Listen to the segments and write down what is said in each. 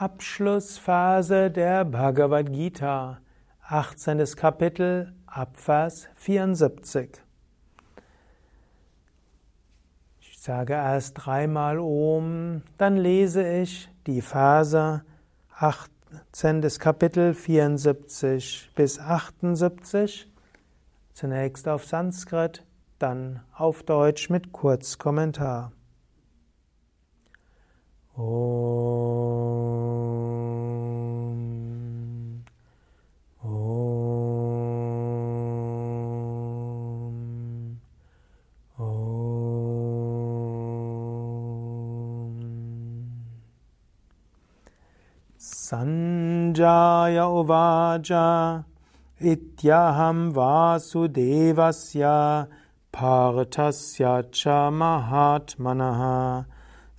Abschlussphase der Bhagavad Gita, 18. Kapitel, Abvers 74. Ich sage erst dreimal Om, dann lese ich die Verse 18. Kapitel 74 bis 78, zunächst auf Sanskrit, dann auf Deutsch mit Kurzkommentar. Om. Om. Om. Sanjaya Uvaja Ityaham Vasudevasya Partasya cha Mahatmanaha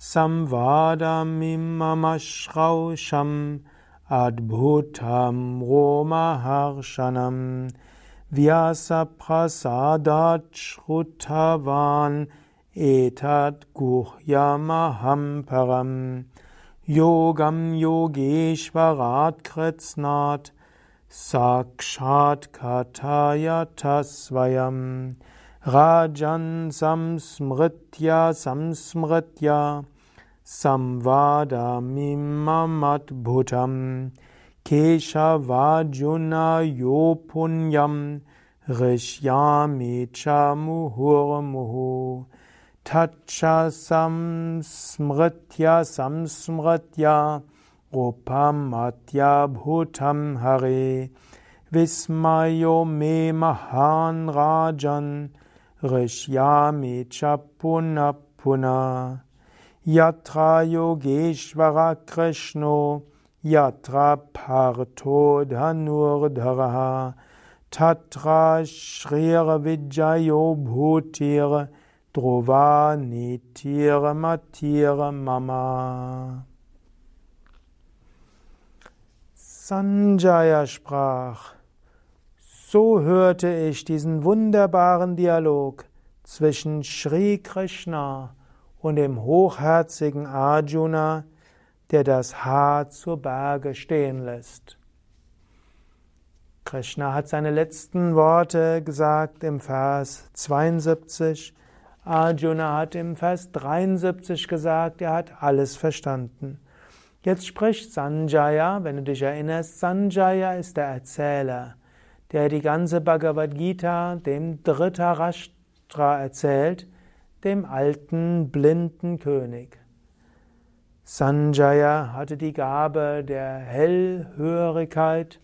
Samvadamimamashraushamam Adbhutam Romaharshanam Vyasa Prasadat Shrutavan Etat Guhyamaham Param. Yogam Yogeshwarat Kretsnat Sakshat Katayatasvayam Rajan Samsmritya Samsmritya Samvadamimamadbhutam Keshavajuna Yopunyam Rishyami Chamuhurmuhu Tacha Samsmritya Samsmritya Rupamatya Bhutam Hare Vismayo Me Mahan Rajan Rishyami Chapuna Puna Yatra Yogeshvara Krishno Yatra Partho Dhanurdharaha Tatra Shrir Vijayo Bhutir Dhruva Nitir Matir Mama. Sanjaya sprach, so hörte ich diesen wunderbaren Dialog zwischen Sri Krishna und dem hochherzigen Arjuna, der das Haar zur Berge stehen lässt. Krishna hat seine letzten Worte gesagt im Vers 72. Arjuna hat im Vers 73 gesagt, er hat alles verstanden. Jetzt spricht Sanjaya, wenn du dich erinnerst, Sanjaya ist der Erzähler, der die ganze Bhagavad Gita dem Dhritarashtra erzählt, dem alten blinden König. Sanjaya hatte die Gabe der Hellhörigkeit.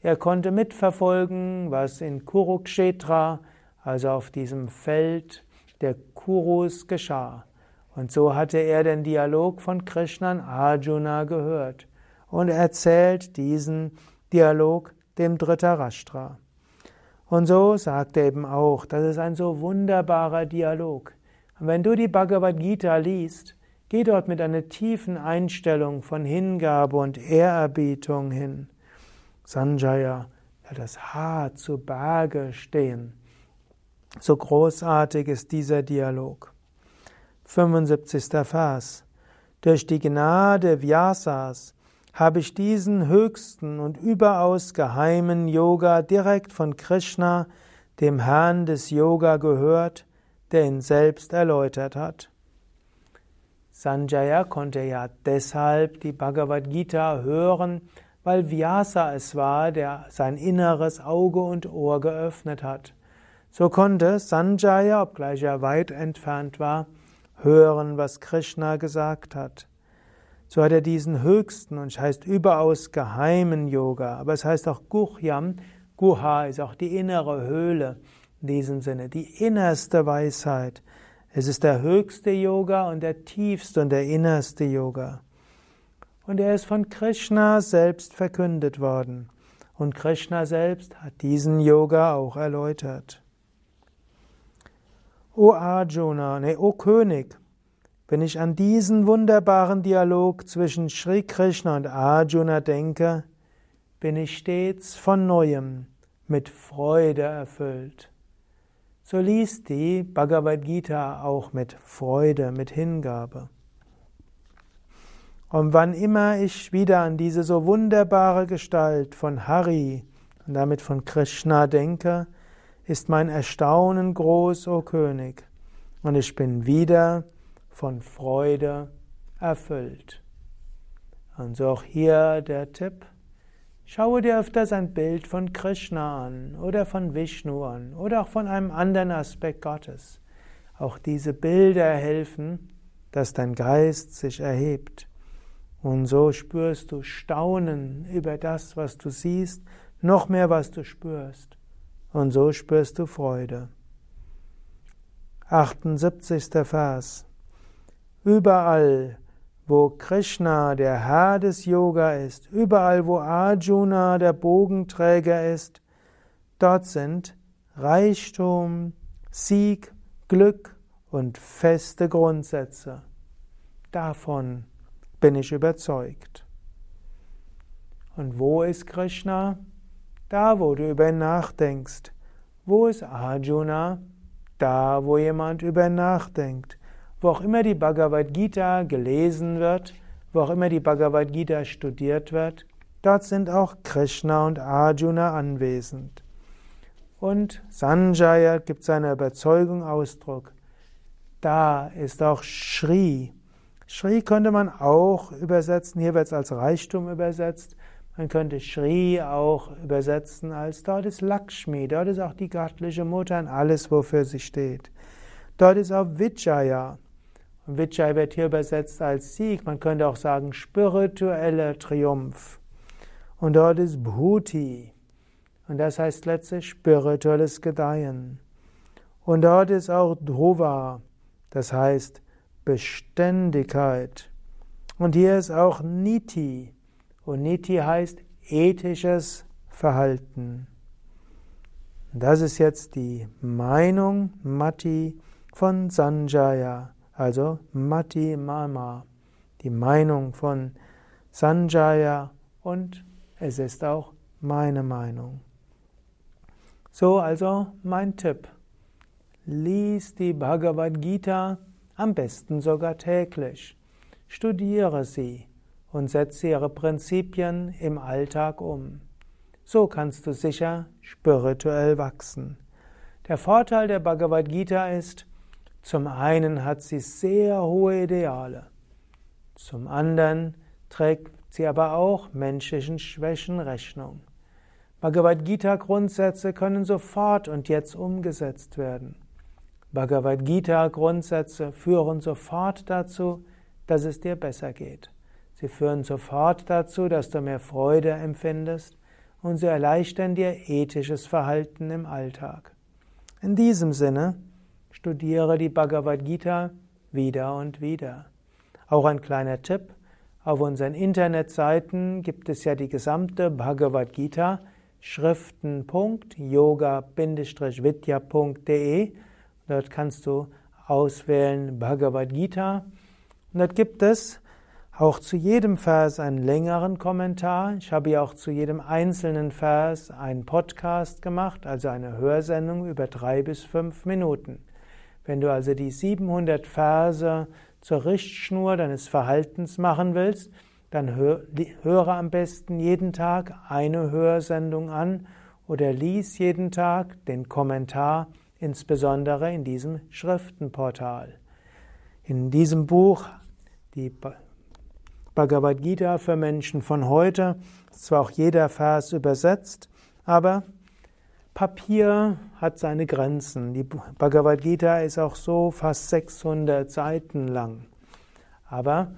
Er konnte mitverfolgen, was in Kurukshetra, also auf diesem Feld der Kurus, geschah. Und so hatte er den Dialog von Krishna und Arjuna gehört und erzählt diesen Dialog dem Dhritarashtra. Und so sagt er eben auch, das ist ein so wunderbarer Dialog. Und wenn du die Bhagavad Gita liest, geh dort mit einer tiefen Einstellung von Hingabe und Ehrerbietung hin. Sanjaya, ja, das Haar zu Berge stehen. So großartig ist dieser Dialog. 75. Vers. Durch die Gnade Vyasas habe ich diesen höchsten und überaus geheimen Yoga direkt von Krishna, dem Herrn des Yoga, gehört, der ihn selbst erläutert hat. Sanjaya konnte ja deshalb die Bhagavad Gita hören, weil Vyasa es war, der sein inneres Auge und Ohr geöffnet hat. So konnte Sanjaya, obgleich er weit entfernt war, hören, was Krishna gesagt hat. So hat er diesen höchsten und heißt überaus geheimen Yoga, aber es heißt auch Guhyam. Guha ist auch die innere Höhle in diesem Sinne, die innerste Weisheit. Es ist der höchste Yoga und der tiefste und der innerste Yoga. Und er ist von Krishna selbst verkündet worden. Und Krishna selbst hat diesen Yoga auch erläutert. O Arjuna, nee, o König, wenn ich an diesen wunderbaren Dialog zwischen Sri Krishna und Arjuna denke, bin ich stets von neuem mit Freude erfüllt. So liest die Bhagavad Gita auch mit Freude, mit Hingabe. Und wann immer ich wieder an diese so wunderbare Gestalt von Hari und damit von Krishna denke, ist mein Erstaunen groß, o König, und ich bin wieder von Freude erfüllt. Und so auch hier der Tipp, schaue dir öfters ein Bild von Krishna an oder von Vishnu an oder auch von einem anderen Aspekt Gottes. Auch diese Bilder helfen, dass dein Geist sich erhebt. Und so spürst du Staunen über das, was du siehst, noch mehr, was du spürst. Und so spürst du Freude. 78. Vers. Überall, wo Krishna der Herr des Yoga ist, überall, wo Arjuna der Bogenträger ist, dort sind Reichtum, Sieg, Glück und feste Grundsätze. Davon bin ich überzeugt. Und wo ist Krishna? Da, wo du über ihn nachdenkst. Wo ist Arjuna? Da, wo jemand über ihn nachdenkt. Wo auch immer die Bhagavad Gita gelesen wird, wo auch immer die Bhagavad Gita studiert wird, dort sind auch Krishna und Arjuna anwesend. Und Sanjaya gibt seiner Überzeugung Ausdruck. Da ist auch Shri. Shri könnte man auch übersetzen, hier wird es als Reichtum übersetzt. Man könnte Shri auch übersetzen als dort ist Lakshmi, dort ist auch die göttliche Mutter und alles, wofür sie steht. Dort ist auch Vijaya. Und Vijaya wird hier übersetzt als Sieg. Man könnte auch sagen spiritueller Triumph. Und dort ist Bhuti. Und das heißt letztlich spirituelles Gedeihen. Und dort ist auch Dhruva. Das heißt Beständigkeit. Und hier ist auch Niti. Und Niti heißt ethisches Verhalten. Das ist jetzt die Meinung Mati von Sanjaya, also Mati Mama. Die Meinung von Sanjaya und es ist auch meine Meinung. So also mein Tipp. Lies die Bhagavad Gita am besten sogar täglich. Studiere sie und setze ihre Prinzipien im Alltag um. So kannst du sicher spirituell wachsen. Der Vorteil der Bhagavad Gita ist, zum einen hat sie sehr hohe Ideale, zum anderen trägt sie aber auch menschlichen Schwächen Rechnung. Bhagavad Gita Grundsätze können sofort und jetzt umgesetzt werden. Bhagavad Gita Grundsätze führen sofort dazu, dass es dir besser geht. Sie führen sofort dazu, dass du mehr Freude empfindest und sie erleichtern dir ethisches Verhalten im Alltag. In diesem Sinne, studiere die Bhagavad Gita wieder und wieder. Auch ein kleiner Tipp, auf unseren Internetseiten gibt es ja die gesamte Bhagavad Gita, schriften.yoga-vidya.de Dort kannst du auswählen Bhagavad Gita. Und dort gibt es auch zu jedem Vers einen längeren Kommentar. Ich habe ja auch zu jedem einzelnen Vers einen Podcast gemacht, also eine Hörsendung über drei bis fünf Minuten. Wenn du also die 700 Verse zur Richtschnur deines Verhaltens machen willst, dann höre am besten jeden Tag eine Hörsendung an oder lies jeden Tag den Kommentar insbesondere in diesem Schriftenportal. In diesem Buch, die Bhagavad Gita für Menschen von heute, ist zwar auch jeder Vers übersetzt, aber Papier hat seine Grenzen. Die Bhagavad Gita ist auch so fast 600 Seiten lang. Aber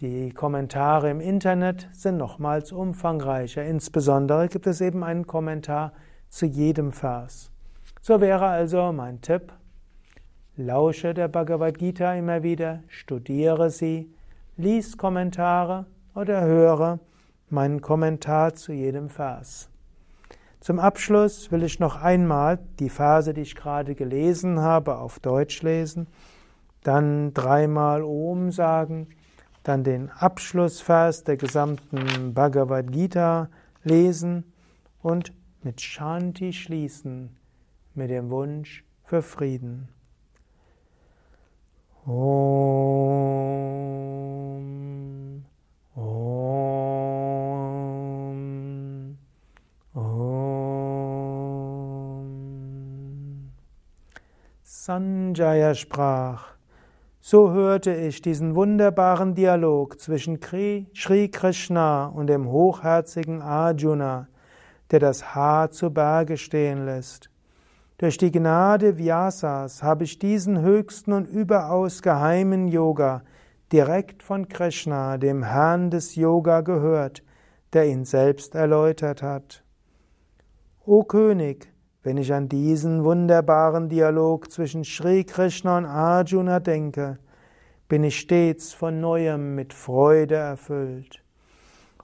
die Kommentare im Internet sind nochmals umfangreicher. Insbesondere gibt es eben einen Kommentar zu jedem Vers. So wäre also mein Tipp, lausche der Bhagavad Gita immer wieder, studiere sie, lies Kommentare oder höre meinen Kommentar zu jedem Vers. Zum Abschluss will ich noch einmal die Verse, die ich gerade gelesen habe, auf Deutsch lesen, dann dreimal Om sagen, dann den Abschlussvers der gesamten Bhagavad Gita lesen und mit Shanti schließen mit dem Wunsch für Frieden. Om Sanjaya sprach, so hörte ich diesen wunderbaren Dialog zwischen Sri Krishna und dem hochherzigen Arjuna, der das Haar zu Berge stehen lässt. Durch die Gnade Vyasas habe ich diesen höchsten und überaus geheimen Yoga direkt von Krishna, dem Herrn des Yoga, gehört, der ihn selbst erläutert hat. O König, wenn ich an diesen wunderbaren Dialog zwischen Sri Krishna und Arjuna denke, bin ich stets von neuem mit Freude erfüllt.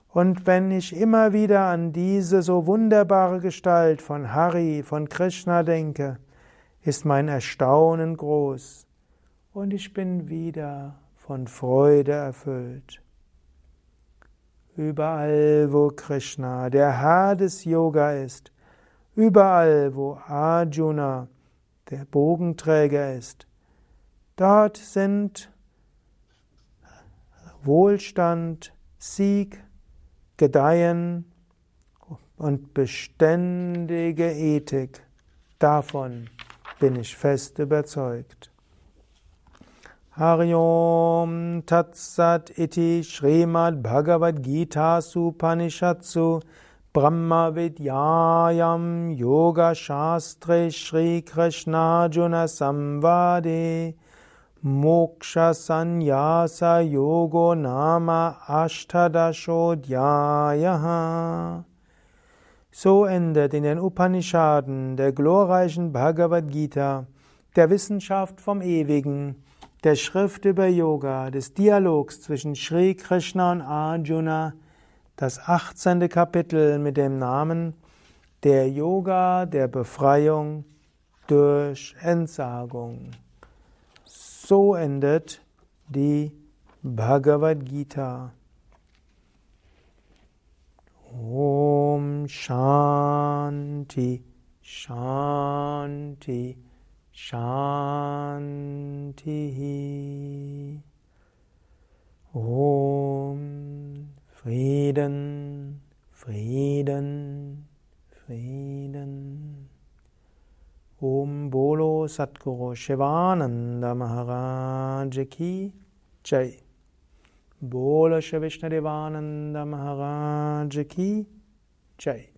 Und wenn ich immer wieder an diese so wunderbare Gestalt von Hari, von Krishna denke, ist mein Erstaunen groß und ich bin wieder von Freude erfüllt. Überall, wo Krishna, der Herr des Yoga ist, Überall, wo Arjuna, der Bogenträger ist, dort sind Wohlstand, Sieg, Gedeihen und beständige Ethik. Davon bin ich fest überzeugt. Hariom Tatsat iti Srimad Bhagavad Gita Supanishatsu Brahma Vidyayam Yoga Shastre Shri Krishna Juna Samvade Moksha Sanyasa Yogo Nama Ashtadashodhyayaha So endet in den Upanishaden der glorreichen Bhagavad Gita, der Wissenschaft vom Ewigen, der Schrift über Yoga, des Dialogs zwischen Shri Krishna und Arjuna, das 18. Kapitel mit dem Namen Der Yoga der Befreiung durch Entsagung. So endet die Bhagavad Gita. Om Shanti Shanti Shanti Om Frieden, Frieden, Frieden. Om Bolo Satguru Shivananda Maharaj Ki Jai. Bolo Shri Vishnu Devananda Maharaj Jai.